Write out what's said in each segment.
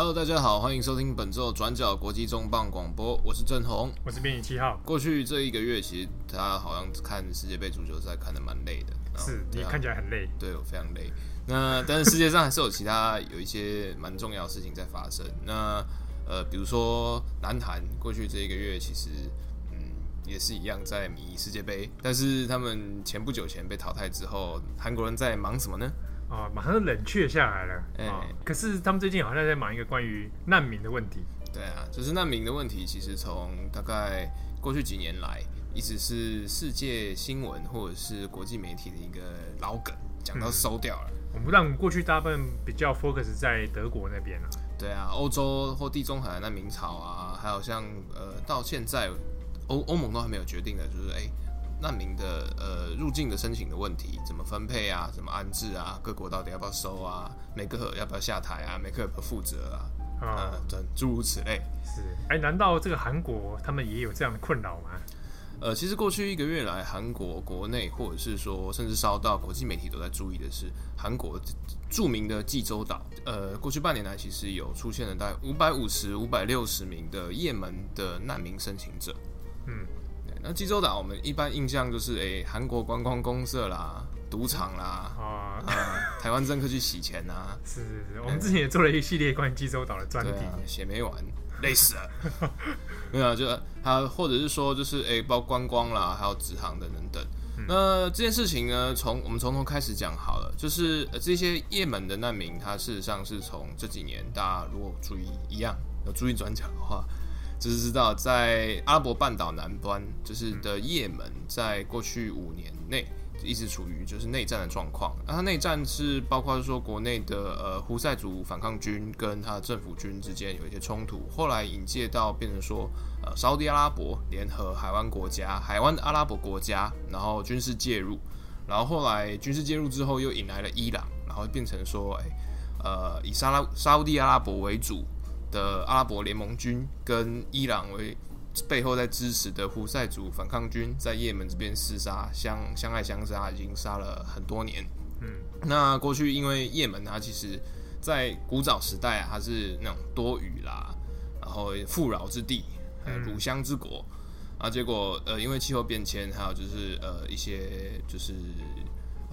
Hello，大家好，欢迎收听本周转角国际重磅广播，我是郑红，我是编辑七号。过去这一个月，其实他好像看世界杯足球赛看的蛮累的，是你看起来很累，对我非常累。那 但是世界上还是有其他有一些蛮重要的事情在发生。那呃，比如说南韩过去这一个月，其实嗯也是一样在迷世界杯，但是他们前不久前被淘汰之后，韩国人在忙什么呢？啊、哦，马上就冷却下来了。哎、可是他们最近好像在忙一个关于难民的问题。对啊，就是难民的问题，其实从大概过去几年来，一直是世界新闻或者是国际媒体的一个老梗，讲到收掉了。我们让过去大部分比较 focus 在德国那边啊。对啊，欧洲或地中海的难民潮啊，还有像呃，到现在欧欧盟都还没有决定的，就是哎。欸难民的呃入境的申请的问题怎么分配啊？怎么安置啊？各国到底要不要收啊？梅克尔要不要下台啊？梅克尔要不要负责啊？啊、哦，等诸如此类。是，哎，难道这个韩国他们也有这样的困扰吗？呃，其实过去一个月来，韩国国内或者是说甚至烧到国际媒体都在注意的是，韩国著名的济州岛。呃，过去半年来，其实有出现了大概五百五十、五百六十名的也门的难民申请者。嗯。那济州岛，我们一般印象就是，哎、欸，韩国观光公社啦，赌场啦，啊，啊台湾政客去洗钱呐、啊，是是是，我们之前也做了一系列关于济州岛的专题，写、啊、没完，累死了。没有，就还有或者是说，就是哎、欸，包括观光啦，还有直航等等等。嗯、那这件事情呢，从我们从头开始讲好了，就是这些也门的难民，他事实上是从这几年，大家如果注意一样，有注意转角的话。只是知道，在阿拉伯半岛南端，就是的也门，在过去五年内一直处于就是内战的状况。那它内战是包括说国内的呃胡塞族反抗军跟他的政府军之间有一些冲突，后来引介到变成说呃沙乌地阿拉伯联合海湾国家、海湾阿拉伯国家，然后军事介入，然后后来军事介入之后又引来了伊朗，然后变成说哎呃以沙拉沙乌地阿拉伯为主。的阿拉伯联盟军跟伊朗为背后在支持的胡塞族反抗军，在也门这边厮杀，相相爱相杀，已经杀了很多年。嗯，那过去因为也门它其实，在古早时代啊，它是那种多雨啦，然后富饶之地，还有乳香之国啊。结果呃，因为气候变迁，还有就是呃一些就是。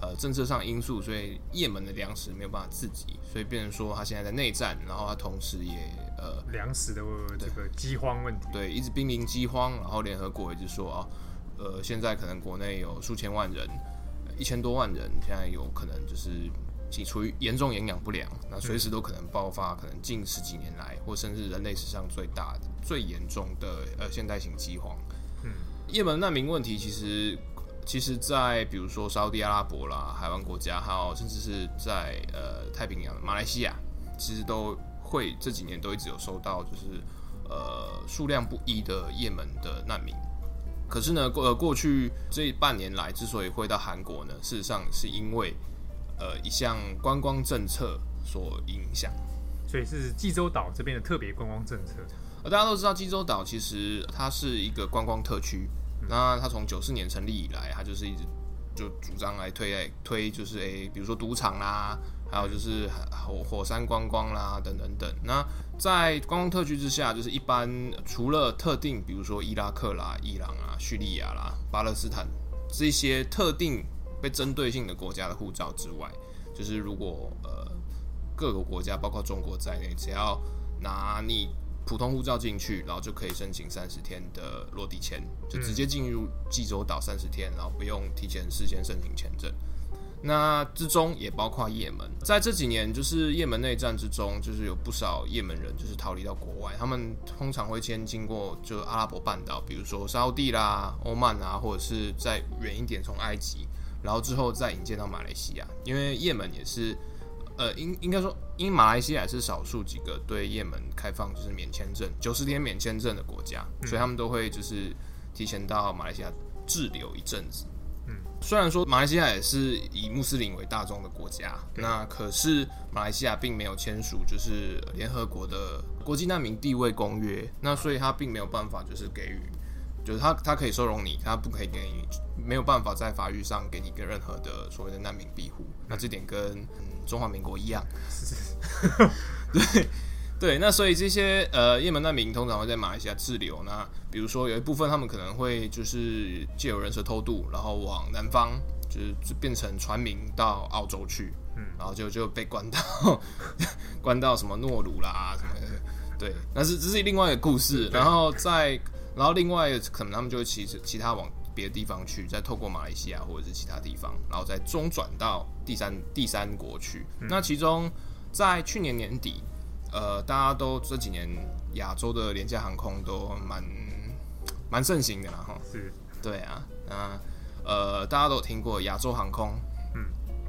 呃，政策上因素，所以也门的粮食没有办法自给，所以变成说他现在在内战，然后他同时也呃粮食的这个饥荒问题，对，一直濒临饥荒，然后联合国一直说啊，呃，现在可能国内有数千万人，一千多万人，现在有可能就是其处于严重营养不良，那随时都可能爆发，可能近十几年来或甚至人类史上最大的、最严重的呃现代型饥荒。嗯，也门难民问题其实。其实，在比如说沙乌地阿拉伯啦、海湾国家，还有甚至是在呃太平洋的马来西亚，其实都会这几年都一直有收到，就是呃数量不一的也门的难民。可是呢，过呃过去这半年来，之所以会到韩国呢，事实上是因为呃一项观光政策所影响。所以是济州岛这边的特别观光政策。呃，大家都知道济州岛其实它是一个观光特区。那他从九四年成立以来，他就是一直就主张来推来推，就是诶、比如说赌场啦，还有就是火火山观光啦，等等等。那在观光特区之下，就是一般除了特定，比如说伊拉克啦、伊朗啊、叙利亚啦、巴勒斯坦这些特定被针对性的国家的护照之外，就是如果呃各个国家，包括中国在内，只要拿你。普通护照进去，然后就可以申请三十天的落地签，就直接进入济州岛三十天，然后不用提前事先申请签证。那之中也包括也门，在这几年就是也门内战之中，就是有不少也门人就是逃离到国外，他们通常会先经过就阿拉伯半岛，比如说沙地啦、欧曼啊，或者是再远一点从埃及，然后之后再引荐到马来西亚，因为也门也是。呃，应应该说，因为马来西亚是少数几个对也门开放就是免签证九十天免签证的国家，嗯，所以他们都会就是提前到马来西亚滞留一阵子。嗯，虽然说马来西亚也是以穆斯林为大众的国家，那可是马来西亚并没有签署就是联合国的国际难民地位公约，那所以他并没有办法就是给予，就是他他可以收容你，他不可以给你，没有办法在法律上给你个任何的所谓的难民庇护。那这点跟中华民国一样，对。对，那所以这些呃，也门难民通常会在马来西亚滞留。那比如说有一部分他们可能会就是借由人蛇偷渡，然后往南方，就是变成船民到澳洲去，嗯，然后就就被关到 关到什么诺鲁啦什么的。对，那是这是另外一个故事。然后再然后另外可能他们就会其实其他往别的地方去，再透过马来西亚或者是其他地方，然后再中转到第三第三国去。嗯、那其中在去年年底。呃，大家都这几年亚洲的廉价航空都蛮蛮盛行的啦，哈。是。对啊，那呃，大家都有听过亚洲航空，嗯，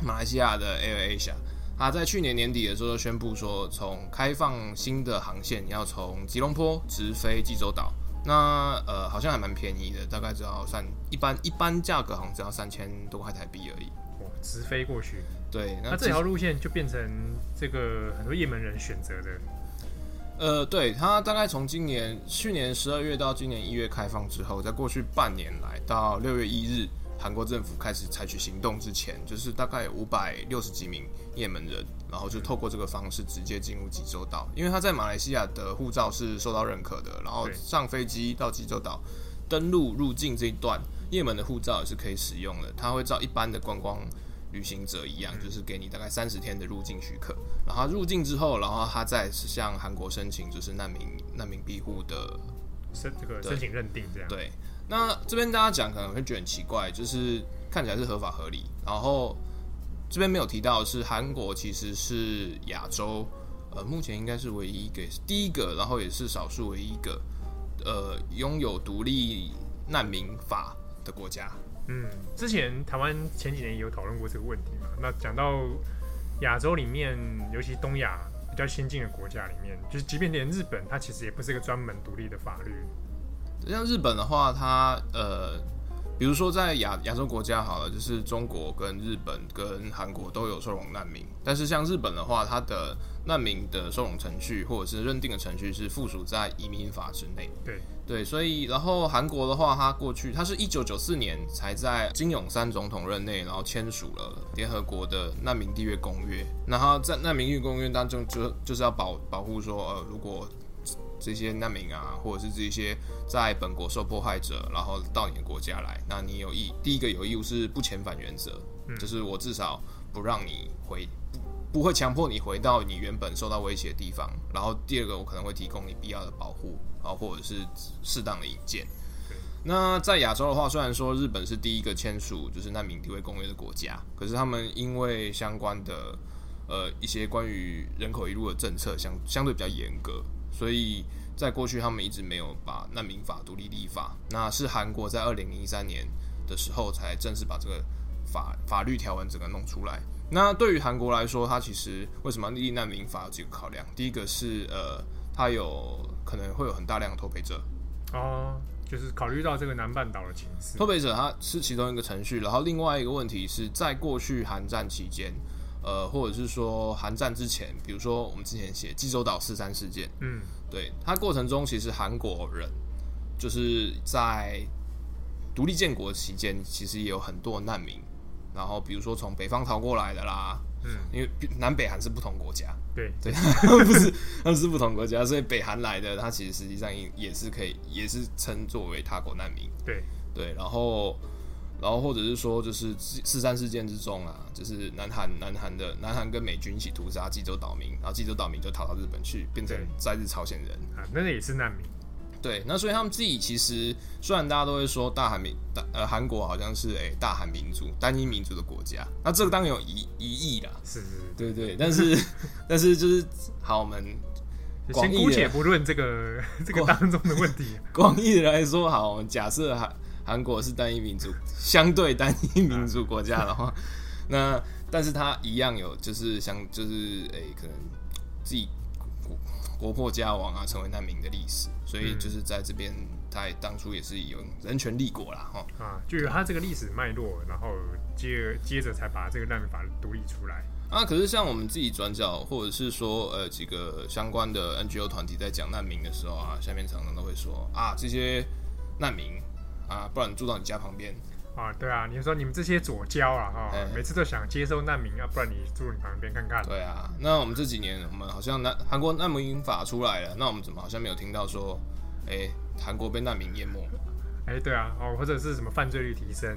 马来西亚的 AirAsia，他在去年年底的时候宣布说，从开放新的航线，要从吉隆坡直飞济州岛。那呃，好像还蛮便宜的，大概只要三一般一般价格好像只要三千多块台币而已。哇，直飞过去。对，那，那这条路线就变成这个很多也门人选择的。呃，对，它大概从今年去年十二月到今年一月开放之后，在过去半年来到六月一日，韩国政府开始采取行动之前，就是大概五百六十几名也门人，然后就透过这个方式直接进入济州岛，因为他在马来西亚的护照是受到认可的，然后上飞机到济州岛登陆入境这一段，也门的护照也是可以使用的，他会照一般的观光。旅行者一样，就是给你大概三十天的入境许可，然后入境之后，然后他再向韩国申请就是难民难民庇护的申这个申请认定这样。对，那这边大家讲可能会觉得很奇怪，就是看起来是合法合理，然后这边没有提到的是韩国其实是亚洲呃目前应该是唯一一个第一个，然后也是少数唯一一个呃拥有独立难民法的国家。嗯，之前台湾前几年也有讨论过这个问题嘛。那讲到亚洲里面，尤其东亚比较先进的国家里面，就是即便连日本，它其实也不是一个专门独立的法律。像日本的话，它呃，比如说在亚亚洲国家好了，就是中国跟日本跟韩国都有收容难民，但是像日本的话，它的难民的收容程序或者是认定的程序是附属在移民法之内。对。对，所以然后韩国的话，它过去它是一九九四年才在金泳三总统任内，然后签署了联合国的难民缔约公约。然后在难民缔约公约当中就，就就是要保保护说，呃，如果这些难民啊，或者是这些在本国受迫害者，然后到你的国家来，那你有义第一个有义务是不遣返原则，嗯，就是我至少不让你回。不会强迫你回到你原本受到威胁的地方。然后第二个，我可能会提供你必要的保护，然后或者是适当的引荐。那在亚洲的话，虽然说日本是第一个签署就是难民地位公约的国家，可是他们因为相关的呃一些关于人口移入的政策相相对比较严格，所以在过去他们一直没有把难民法独立立法。那是韩国在二零零三年的时候才正式把这个法法律条文整个弄出来。那对于韩国来说，它其实为什么立难民法有几个考量？第一个是呃，它有可能会有很大量的脱北者哦，就是考虑到这个南半岛的情势，脱北者它是其中一个程序。然后另外一个问题是在过去韩战期间，呃，或者是说韩战之前，比如说我们之前写济州岛四三事件，嗯，对，它过程中其实韩国人就是在独立建国期间，其实也有很多难民。然后，比如说从北方逃过来的啦，嗯，因为南北韩是不同国家，对 对，不是他们是不同国家，所以北韩来的他其实实际上也也是可以，也是称作为他国难民，对对。然后，然后或者是说，就是四三事件之中啊，就是南韩南韩的南韩跟美军一起屠杀济州岛民，然后济州岛民就逃到日本去，变成在日朝鲜人。啊，那也是难民。对，那所以他们自己其实虽然大家都会说大韩民大呃韩国好像是诶、欸、大韩民族单一民族的国家，那这个当然有疑疑义啦，是是是，对对，但是 但是就是好，我们先姑且不论这个 这个当中的问题，广义的来说，好，我们假设韩韩国是单一民族，相对单一民族国家的话，那但是它一样有就是像就是诶、欸、可能自己。国破家亡啊，成为难民的历史，所以就是在这边，他当初也是有人权立国啦，哈啊，就有他这个历史脉络，然后接接着才把这个难民法独立出来啊。可是像我们自己转角，或者是说呃几个相关的 NGO 团体在讲难民的时候啊，下面常常都会说啊，这些难民啊，不然住到你家旁边啊，对啊，你说你们这些左交啊，哈、哦，每次都想接收难民啊，不然你住你旁边看看。对啊，那我们这几年我们好像难韩国难民法出来了，那我们怎么好像没有听到说，哎，韩国被难民淹没？哎，对啊，哦，或者是什么犯罪率提升，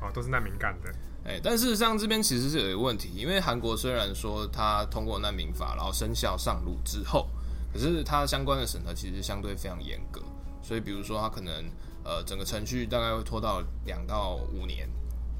哦，都是难民干的。哎，但事实上这边其实是有一个问题，因为韩国虽然说它通过难民法，然后生效上路之后，可是它相关的审核其实相对非常严格，所以比如说它可能呃整个程序大概会拖到两到五年。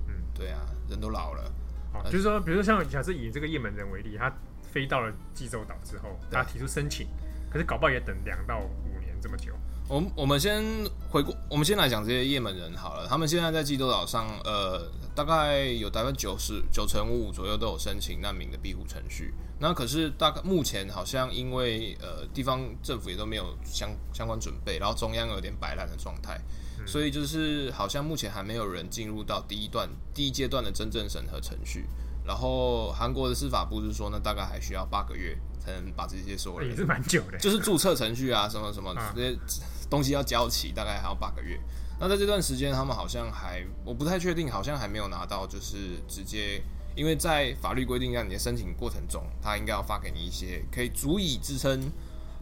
嗯，对啊，人都老了。哦，就是说，比如说像假设以这个叶门人为例，他飞到了济州岛之后，他提出申请，可是搞不好也等两到五年这么久。我们我们先回顾，我们先来讲这些叶门人好了。他们现在在济州岛上，呃，大概有百分之九十九成五左右都有申请难民的庇护程序。那可是大概目前好像因为呃地方政府也都没有相相关准备，然后中央有点摆烂的状态，嗯，所以就是好像目前还没有人进入到第一段第一阶段的真正审核程序。然后韩国的司法部是说呢，大概还需要八个月才能把这些所有人，也是蛮久的，就是注册程序啊什么什么这些。东西要交齐，大概还要八个月。那在这段时间，他们好像还，我不太确定，好像还没有拿到，就是直接，因为在法律规定下，你的申请过程中，他应该要发给你一些可以足以支撑，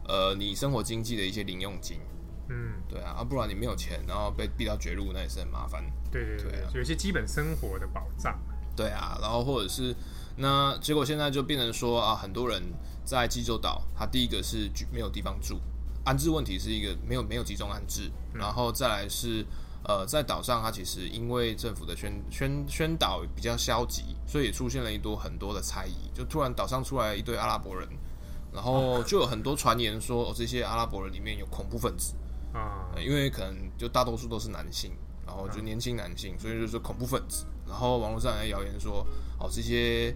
呃，你生活经济的一些零用金。嗯，对啊，啊，不然你没有钱，然后被逼到绝路，那也是很麻烦。对对对，有一些基本生活的保障。对啊，然后或者是，那结果现在就变成说啊，很多人在济州岛，他第一个是没有地方住。安置问题是一个没有没有集中安置，然后再来是呃在岛上，它其实因为政府的宣宣宣导比较消极，所以也出现了一多很多的猜疑，就突然岛上出来一堆阿拉伯人，然后就有很多传言说哦这些阿拉伯人里面有恐怖分子。啊、呃，因为可能就大多数都是男性，然后就年轻男性，所以就是恐怖分子，然后网络上还谣言说哦这些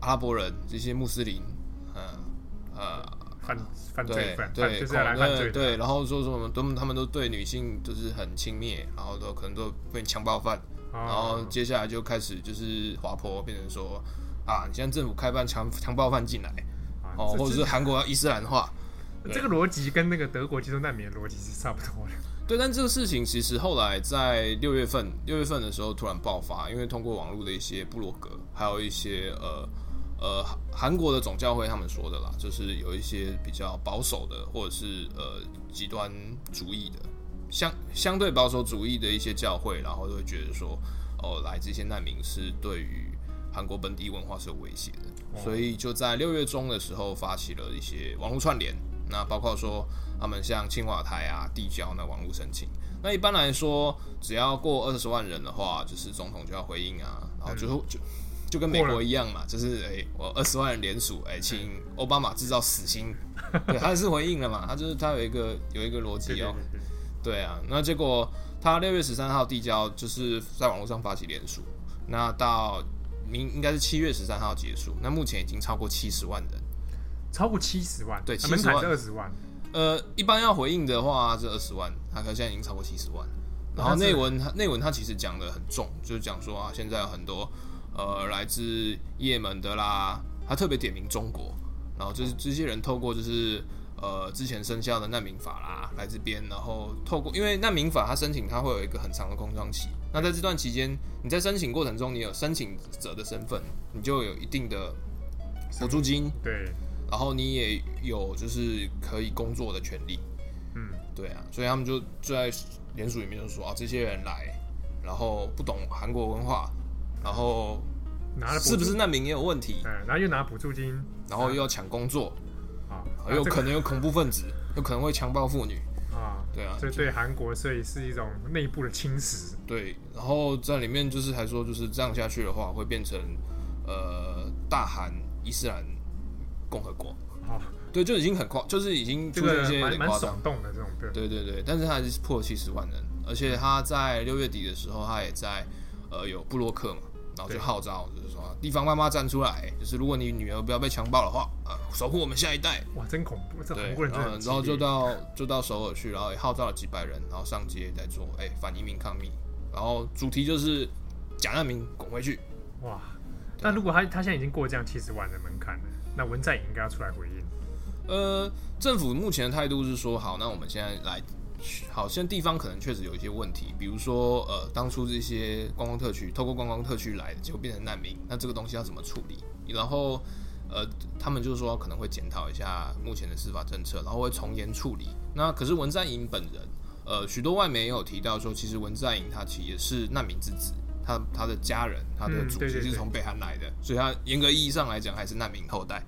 阿拉伯人这些穆斯林，嗯呃。呃犯犯罪犯，对对，就是来犯罪的，对，然后说说什么都他们都对女性就是很轻蔑，然后都可能都变强暴犯，哦，然后接下来就开始就是滑坡，变成说啊，你现在政府开办强强暴犯进来，啊，哦，或者是韩国要伊斯兰化，这个逻辑跟那个德国接收难民的逻辑是差不多的。对，但这个事情其实后来在六月份六月份的时候突然爆发，因为通过网络的一些部落格，还有一些呃。呃，韩国的总教会他们说的啦，就是有一些比较保守的，或者是呃极端主义的，相相对保守主义的一些教会，然后就会觉得说，哦，来这些难民是对于韩国本地文化是有威胁的，哦，所以就在六月中的时候发起了一些网络串联，那包括说他们像青瓦台啊、递交那网络申请，那一般来说，只要过二十万人的话，就是总统就要回应啊，然后最后就。嗯就跟美国一样嘛，就是哎、欸，我二十万人联署，哎、欸，请奥巴马制造死刑，对，他是回应了嘛，他就是他有一个有一个逻辑哦，对啊，那结果他六月十三号递交，就是在网络上发起联署，那到明应该是七月十三号结束，那目前已经超过七十万人，超过七十万，对，七十万。二十万，呃，一般要回应的话是二十万，他现在已经超过七十万，然后内文他内文他其实讲的很重，就是讲说啊，现在有很多。呃，来自也门的啦，他特别点名中国，然后就是这些人透过就是呃之前生效的难民法啦来这边，然后透过因为难民法他申请他会有一个很长的空窗期，那在这段期间你在申请过程中你有申请者的身份，你就有一定的补助金，对，然后你也有就是可以工作的权利，嗯，对啊，所以他们就就在联署里面就说啊，这些人来，然后不懂韩国文化。然后拿了是不是难民也有问题？嗯，然后又拿补助金，然后又要抢工作，啊，有可能有恐怖分子，有可能会强暴妇女，啊，对啊，所以对韩国所以是一种内部的侵蚀。对，然后在里面就是还说，就是这样下去的话，会变成呃大韩伊斯兰共和国。啊，对，就已经很夸，就是已经出现一些有点夸张的这种，对对对，但是他还是破七十万人，而且他在六月底的时候，他也在。呃，有布洛克嘛，然后就号召，就是说地方妈妈站出来，就是如果你女儿不要被强暴的话，呃，守护我们下一代。哇，真恐怖！对，然后然后就到就到首尔去，然后也号召了几百人，然后上街在做，哎、欸，反移民抗议，然后主题就是假难民滚回去。哇，那如果他他现在已经过这样七十万的门槛了，那文在寅应该要出来回应。呃，政府目前的态度是说，好，那我们现在来好像地方可能确实有一些问题，比如说呃，当初这些观光特区透过观光特区来的，结果变成难民，那这个东西要怎么处理？然后呃，他们就是说可能会检讨一下目前的司法政策，然后会从严处理。那可是文在寅本人，呃，许多外媒也有提到说，其实文在寅他其实也是难民之子，他他的家人，他的祖籍是从北韩来的，所以他严格意义上来讲还是难民后代。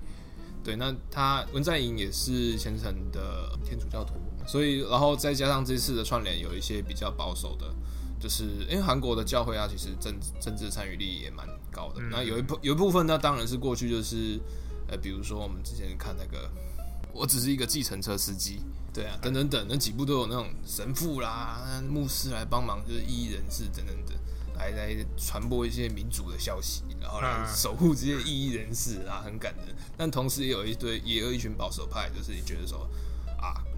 对，那他文在寅也是虔诚的天主教徒，所以然后再加上这次的串联，有一些比较保守的，就是因为韩国的教会啊，其实政政治参与率也蛮高的。那有一部有一部分那，当然是过去就是呃，比如说我们之前看那个，我只是一个计程车司机，对啊，等等等，那几部都有那种神父啦、牧师来帮忙，就是异议人士等等等。来来传播一些民主的消息，然后来守护这些异议人士啊，很感人。但同时也有一堆，也有一群保守派，就是你觉得说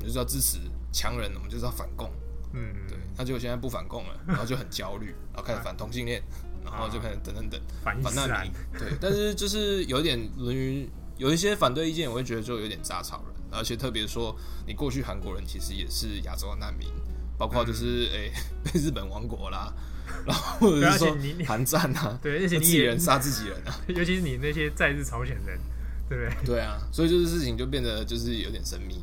就是要支持强人，我们就是要反共。嗯，对。那结果现在不反共了，然后就很焦虑，然后开始反同性恋，然后就开始等等等反难民。对，但是就是有点沦于有一些反对意见，我会觉得就有点杂草人，而且特别说，你过去韩国人其实也是亚洲的难民，包括就是诶、欸、被日本亡国啦。然后或者是说韩战啊，对，而且你自己人杀自己人啊，尤其是你那些在日朝鲜人，对不对？对啊，所以就是事情就变得就是有点神秘。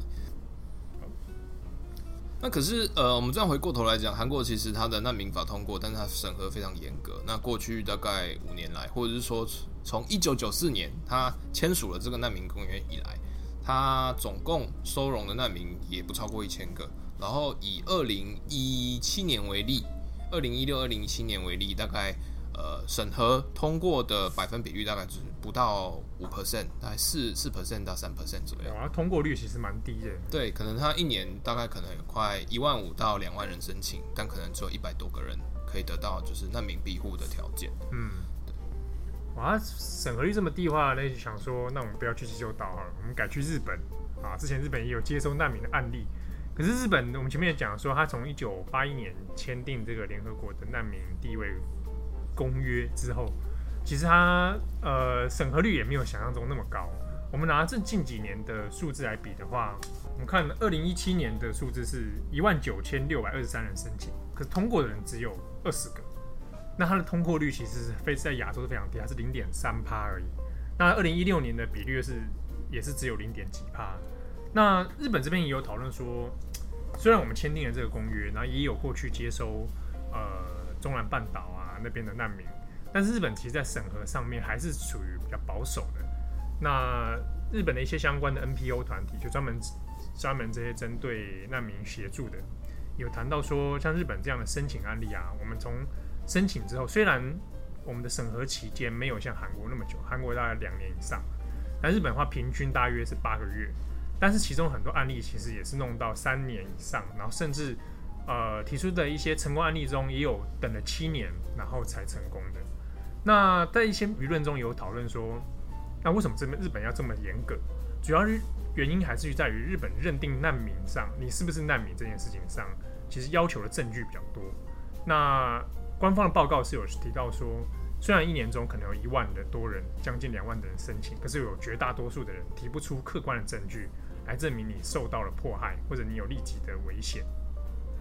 那可是呃，我们这样回过头来讲，韩国其实它的难民法通过，但是它审核非常严格。那过去大概五年来，或者是说从一九九四年它签署了这个难民公约以来，它总共收容的难民也不超过一千个。然后以二零一七年为例。二零一六、二零一七年为例，大概呃审核通过的百分比率大概只不到五 percent，大概四四 percent 到三 percent 左右。啊，通过率其实蛮低的。对，可能他一年大概可能有快一万五到两万人申请，但可能只有一百多个人可以得到就是难民庇护的条件。嗯，对。哇，审核率这么低的话，那就想说，那我们不要去济州岛好了，我们改去日本啊。之前日本也有接收难民的案例。可是日本，我们前面也讲说，他从一九八一年签订这个联合国的难民地位公约之后，其实他呃审核率也没有想象中那么高。我们拿这近几年的数字来比的话，我们看二零一七年的数字是一万九千六百二十三人申请，可是通过的人只有二十个。那它的通过率其实是非在亚洲是非常低，它是零点三趴而已。那二零一六年的比率是也是只有零点几趴。那日本这边也有讨论说。虽然我们签订了这个公约，然后也有过去接收呃中南半岛啊那边的难民，但是日本其实在审核上面还是属于比较保守的。那日本的一些相关的 NPO 团体，就专门专门这些针对难民协助的，有谈到说，像日本这样的申请案例啊，我们从申请之后，虽然我们的审核期间没有像韩国那么久，韩国大概两年以上，但日本的话平均大约是八个月。但是其中很多案例其实也是弄到三年以上，然后甚至呃提出的一些成功案例中也有等了七年然后才成功的。那在一些舆论中有讨论说，那为什么这边日本要这么严格？主要原因还是在于日本认定难民上，你是不是难民这件事情上，其实要求的证据比较多。那官方的报告是有提到说，虽然一年中可能有一万的多人，将近两万的人申请，可是有绝大多数的人提不出客观的证据。来证明你受到了迫害，或者你有立即的危险。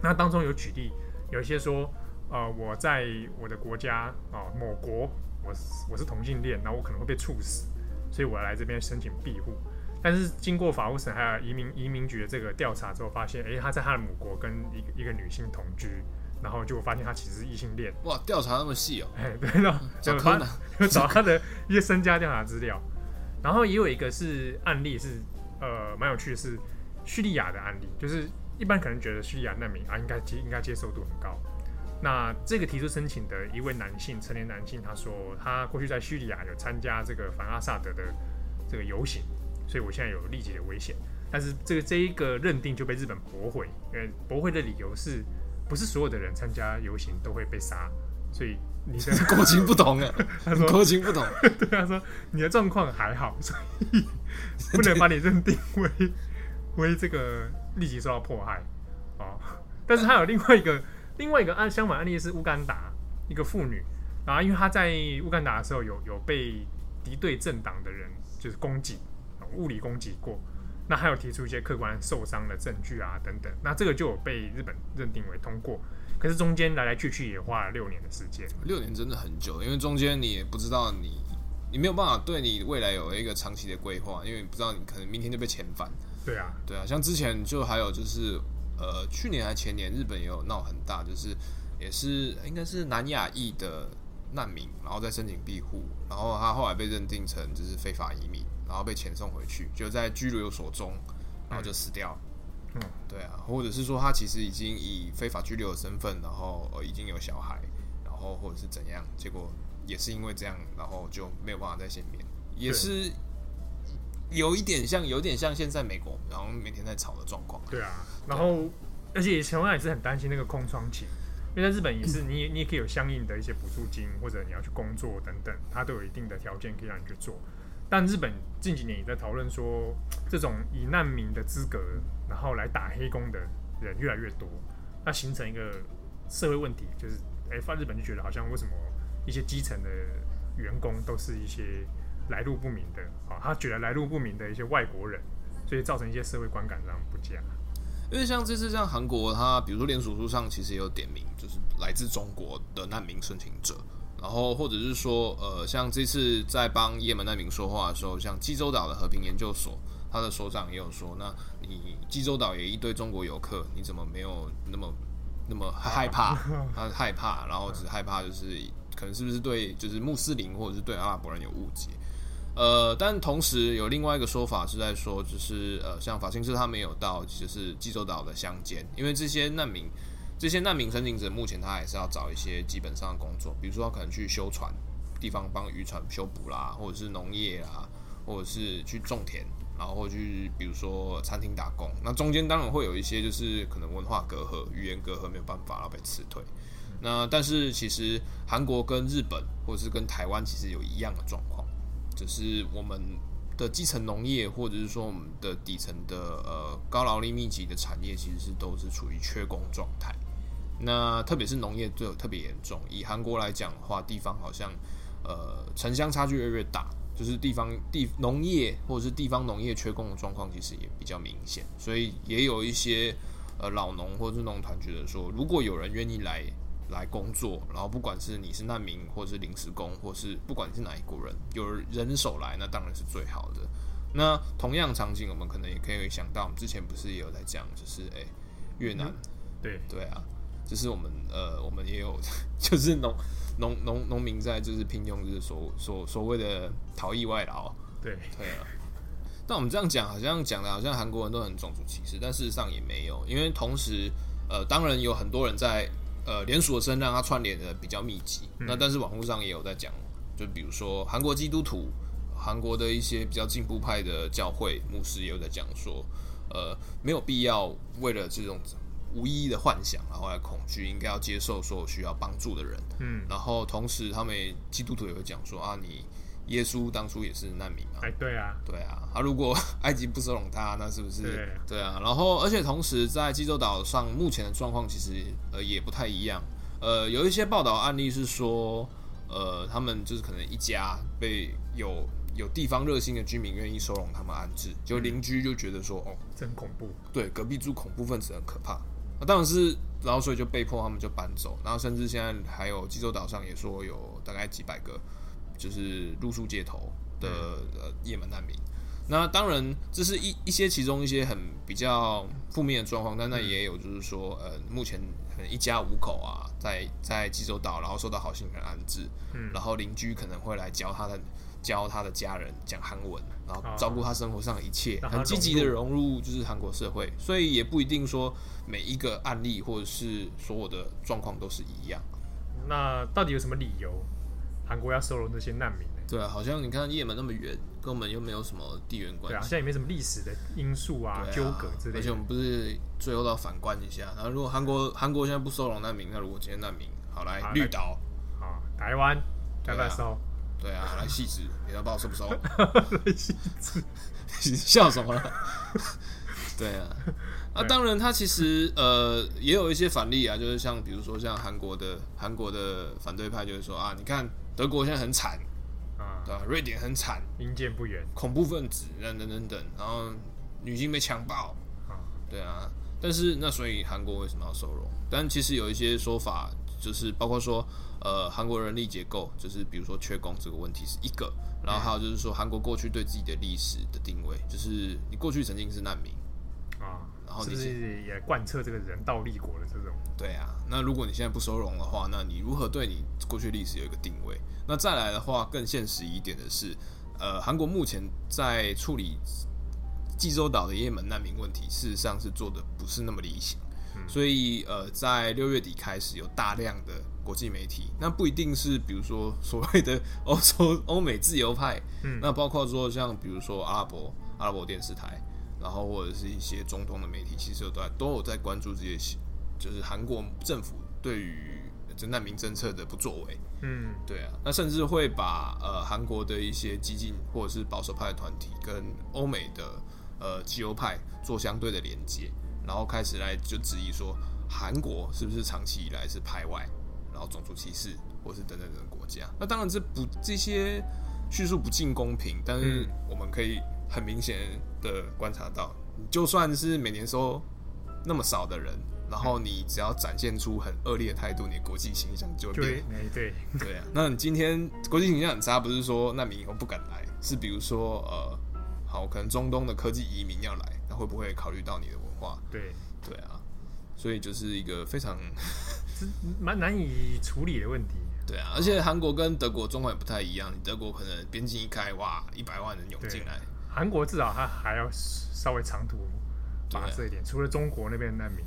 那当中有举例，有一些说，呃，我在我的国家啊、呃，某国，我我是同性恋，那我可能会被处死，所以我要来这边申请庇护。但是经过法务省还有移民移民局的这个调查之后，发现，诶，他在他的母国跟一个一个女性同居，然后就发现他其实是异性恋。哇，调查那么细哦？哎，对了，就他找他的一些身家调查资料，然后也有一个是案例是。呃，蛮有趣的是叙利亚的案例，就是一般可能觉得叙利亚难民啊，应该接应该接受度很高。那这个提出申请的一位男性，成年男性，他说他过去在叙利亚有参加这个反阿萨德的这个游行，所以我现在有立即的危险。但是这个这一个认定就被日本驳回，因为驳回的理由是不是所有的人参加游行都会被杀，所以你的国情不同啊，他说国情不同，对，他说你的状况还好，所以。不能把你认定为为这个立即受到迫害哦，但是他有另外一个另外一个案相反案例是乌干达一个妇女，然后因为她在乌干达的时候有有被敌对政党的人就是攻击物理攻击过，那还有提出一些客观受伤的证据啊等等，那这个就有被日本认定为通过。可是中间来来去去也花了六年的时间，六年真的很久，因为中间你也不知道你你没有办法对你未来有一个长期的规划，因为你不知道你可能明天就被遣返。对啊，对啊，像之前就还有就是呃去年还前年日本也有闹很大，就是也是应该是南亚裔的难民，然后再申请庇护，然后他后来被认定成就是非法移民，然后被遣送回去，就在拘留所中，然后就死掉。嗯。嗯，对啊，或者是说他其实已经以非法拘留的身份，然后呃已经有小孩，然后或者是怎样，结果也是因为这样，然后就没有办法再见面，也是有一点像，有点像现在美国，然后每天在吵的状况。对啊，然后而且同样也是很担心那个空窗期，因为在日本也是你，你你也可以有相应的一些补助金，或者你要去工作等等，它都有一定的条件可以让你去做。但日本近几年也在讨论说，这种以难民的资格，然后来打黑工的人越来越多，那形成一个社会问题，就是哎，放日本就觉得好像为什么一些基层的员工都是一些来路不明的啊，他觉得来路不明的一些外国人，所以造成一些社会观感上不佳。因为像这次像韩国，他比如说联署书上其实也有点名，就是来自中国的难民申请者。然后，或者是说，呃，像这次在帮也门难民说话的时候，像济州岛的和平研究所，他的所长也有说，那你济州岛也一堆中国游客，你怎么没有那么那么害怕？他害怕，然后只害怕就是可能是不是对就是穆斯林或者是对阿拉伯人有误解？呃，但同时有另外一个说法是在说，就是呃，像法新社他没有到就是济州岛的乡间，因为这些难民。这些难民申请者目前他还是要找一些基本上的工作，比如说他可能去修船，地方帮渔船修补啦，或者是农业啦，或者是去种田，然后去比如说餐厅打工。那中间当然会有一些就是可能文化隔阂、语言隔阂没有办法，然后被辞退。那但是其实韩国跟日本或者是跟台湾其实有一样的状况，就是我们的基层农业或者是说我们的底层的呃高劳力密集的产业，其实是都是处于缺工状态。那特别是农业就特别严重。以韩国来讲的话，地方好像呃城乡差距越来越大，就是地方地农业或者是地方农业缺工的状况其实也比较明显。所以也有一些呃老农或者是农团觉得说，如果有人愿意来来工作，然后不管是你是难民或者是临时工，或是不管是哪一国人，有人手来，那当然是最好的。那同样场景，我们可能也可以想到，我们之前不是也有在讲，就是诶、欸、越南，嗯、对对啊。就是我们呃，我们也有，就是农农农农民在就是聘用，就是所所所谓的逃逸外劳。对对啊。但我们这样讲，好像讲的好像韩国人都很种族歧视，但事实上也没有，因为同时呃，当然有很多人在呃连署的声让它串联的比较密集。嗯、那但是网络上也有在讲，就比如说韩国基督徒、韩国的一些比较进步派的教会牧师也有在讲说，呃，没有必要为了这种。无意义的幻想，然后来恐惧，应该要接受所有需要帮助的人。嗯，然后同时，他们基督徒也会讲说啊，你耶稣当初也是难民啊。哎，对啊，对啊。啊，如果 埃及不收容他，那是不是？对，对啊。然后，而且同时，在济州岛上目前的状况其实呃也不太一样。呃，有一些报道案例是说，呃，他们就是可能一家被有有地方热心的居民愿意收容他们安置，就邻居就觉得说，哦，真恐怖。对，隔壁住恐怖分子很可怕。那当然是，然后所以就被迫他们就搬走，然后甚至现在还有济州岛上也说有大概几百个，就是露宿街头的呃也门难民。那当然这是一一些其中一些很比较负面的状况，但那也有就是说呃目前可能一家五口啊在在济州岛，然后受到好心人安置，嗯，然后邻居可能会来教他的。教他的家人讲韩文，然后照顾他生活上的一切，很积极的融入就是韩国社会，所以也不一定说每一个案例或者是所有的状况都是一样。那到底有什么理由韩国要收容这些难民呢？对啊，好像你看也门那么远，跟我们又没有什么地缘关系，对啊，现在也没什么历史的因素啊、纠葛之类的。而且我们不是最后都要反观一下，然后如果韩国韩国现在不收容难民，那如果今天难民好来绿岛啊，台湾要不要收？对啊，来汐止，你要不知道收不收？来汐止，笑什么？对啊，啊，当然，他其实呃也有一些反例啊，就是像比如说像韩国的韩国的反对派，就是说啊，你看德国现在很惨啊，对吧？瑞典很惨，阴间不远，恐怖分子等等等等，然后女性被强暴，对啊。但是那所以韩国为什么要收容？但其实有一些说法，就是包括说，呃，韩国人力结构，就是比如说缺工这个问题是一个，然后还有就是说韩国过去对自己的历史的定位，就是你过去曾经是难民啊，然后你是，是也贯彻这个人道立国的这种。对啊，那如果你现在不收容的话，那你如何对你过去历史有一个定位？那再来的话，更现实一点的是，呃，韩国目前在处理。济州岛的也门难民问题，事实上是做的不是那么理想，嗯、所以呃，在六月底开始有大量的国际媒体，那不一定是比如说所谓的 欧洲欧美自由派，嗯，那包括说像比如说阿拉伯阿拉伯电视台，然后或者是一些中东的媒体，其实都在都有在关注这些，就是韩国政府对于这难民政策的不作为，嗯，对啊，那甚至会把呃韩国的一些激进或者是保守派的团体跟欧美的。呃，自由派做相对的连接，然后开始来就质疑说，韩国是不是长期以来是排外，然后种族歧视，或是等等等国家？那当然这不这些叙述不尽公平，但是我们可以很明显的观察到，你就算是每年收那么少的人，然后你只要展现出很恶劣的态度，你的国际形象就会变。对对 对啊，那你今天国际形象很差，不是说难民以后不敢来，是比如说呃。好，可能中东的科技移民要来，那会不会考虑到你的文化？对，对啊，所以就是一个非常 蛮难以处理的问题。对啊，而且韩国跟德国状况也不太一样，德国可能边境一开，哇，一百万人涌进来。韩国至少它还要稍微长途跋涉一点，除了中国那边的难民，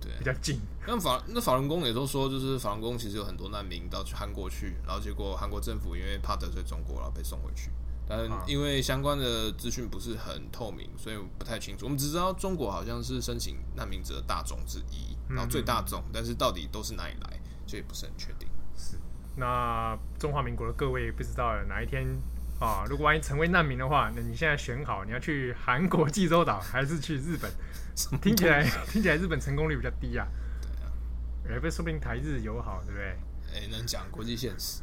对，比较近。那法那法轮功也都说，就是法轮功其实有很多难民到去韩国去，然后结果韩国政府因为怕得罪中国，然后被送回去。但，因为相关的资讯不是很透明，所以不太清楚。我们只知道中国好像是申请难民者大众之一，然后最大众，但是到底都是哪里来，这也不是很确定。是，那中华民国的各位不知道哪一天啊，如果万一成为难民的话，那你现在选好，你要去韩国济州岛还是去日本？听起来听起来日本成功率比较低啊。对啊，哎，不说不定台日友好，对不对？哎，能讲国际现实。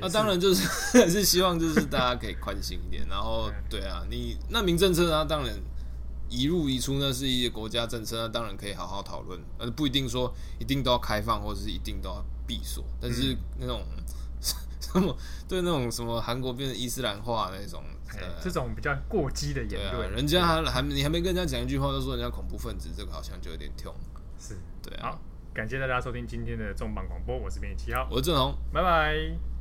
那、啊、当然就是是希望就是大家可以宽心一点，然后对啊，你难民政策呢，当然一入一出呢是一些国家政策，那当然可以好好讨论，而不一定说一定都要开放或者是一定都要闭锁。但是那种、嗯、什 么对那种什么韩国变成伊斯兰化那种，这种比较过激的言论、啊，人家还还你还没跟人家讲一句话，就说人家恐怖分子，这个好像就有点痛。是对啊。好，感谢大家收听今天的重磅广播，我是编辑七号，我是郑红，拜拜。